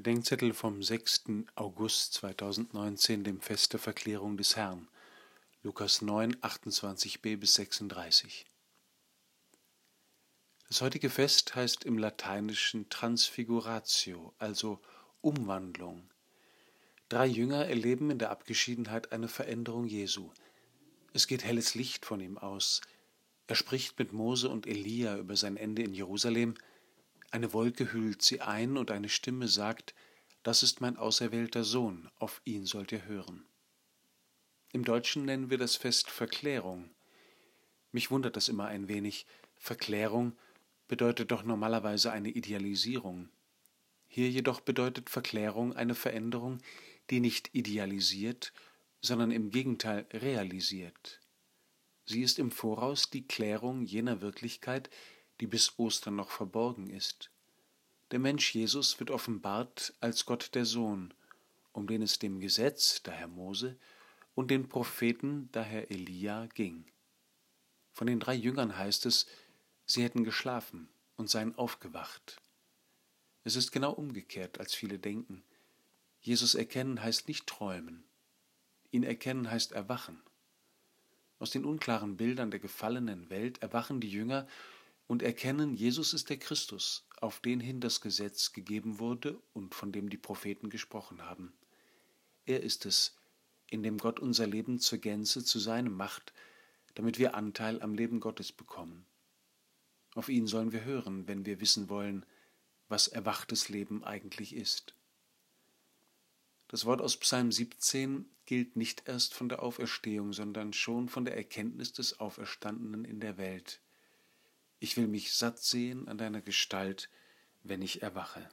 Bedenkzettel vom 6. August 2019, dem Fest der Verklärung des Herrn. Lukas 9, 28b bis 36. Das heutige Fest heißt im Lateinischen Transfiguratio, also Umwandlung. Drei Jünger erleben in der Abgeschiedenheit eine Veränderung Jesu. Es geht helles Licht von ihm aus. Er spricht mit Mose und Elia über sein Ende in Jerusalem – eine Wolke hüllt sie ein und eine Stimme sagt, das ist mein auserwählter Sohn, auf ihn sollt ihr hören. Im Deutschen nennen wir das Fest Verklärung. Mich wundert das immer ein wenig. Verklärung bedeutet doch normalerweise eine Idealisierung. Hier jedoch bedeutet Verklärung eine Veränderung, die nicht idealisiert, sondern im Gegenteil realisiert. Sie ist im Voraus die Klärung jener Wirklichkeit, die bis Ostern noch verborgen ist. Der Mensch Jesus wird offenbart als Gott der Sohn, um den es dem Gesetz, daher Mose, und den Propheten, daher Elia, ging. Von den drei Jüngern heißt es, sie hätten geschlafen und seien aufgewacht. Es ist genau umgekehrt, als viele denken. Jesus erkennen heißt nicht träumen. Ihn erkennen heißt erwachen. Aus den unklaren Bildern der gefallenen Welt erwachen die Jünger und erkennen, Jesus ist der Christus, auf den hin das Gesetz gegeben wurde und von dem die Propheten gesprochen haben. Er ist es, in dem Gott unser Leben zur Gänze zu seinem macht, damit wir Anteil am Leben Gottes bekommen. Auf ihn sollen wir hören, wenn wir wissen wollen, was erwachtes Leben eigentlich ist. Das Wort aus Psalm 17 gilt nicht erst von der Auferstehung, sondern schon von der Erkenntnis des Auferstandenen in der Welt. Ich will mich satt sehen an deiner Gestalt, wenn ich erwache.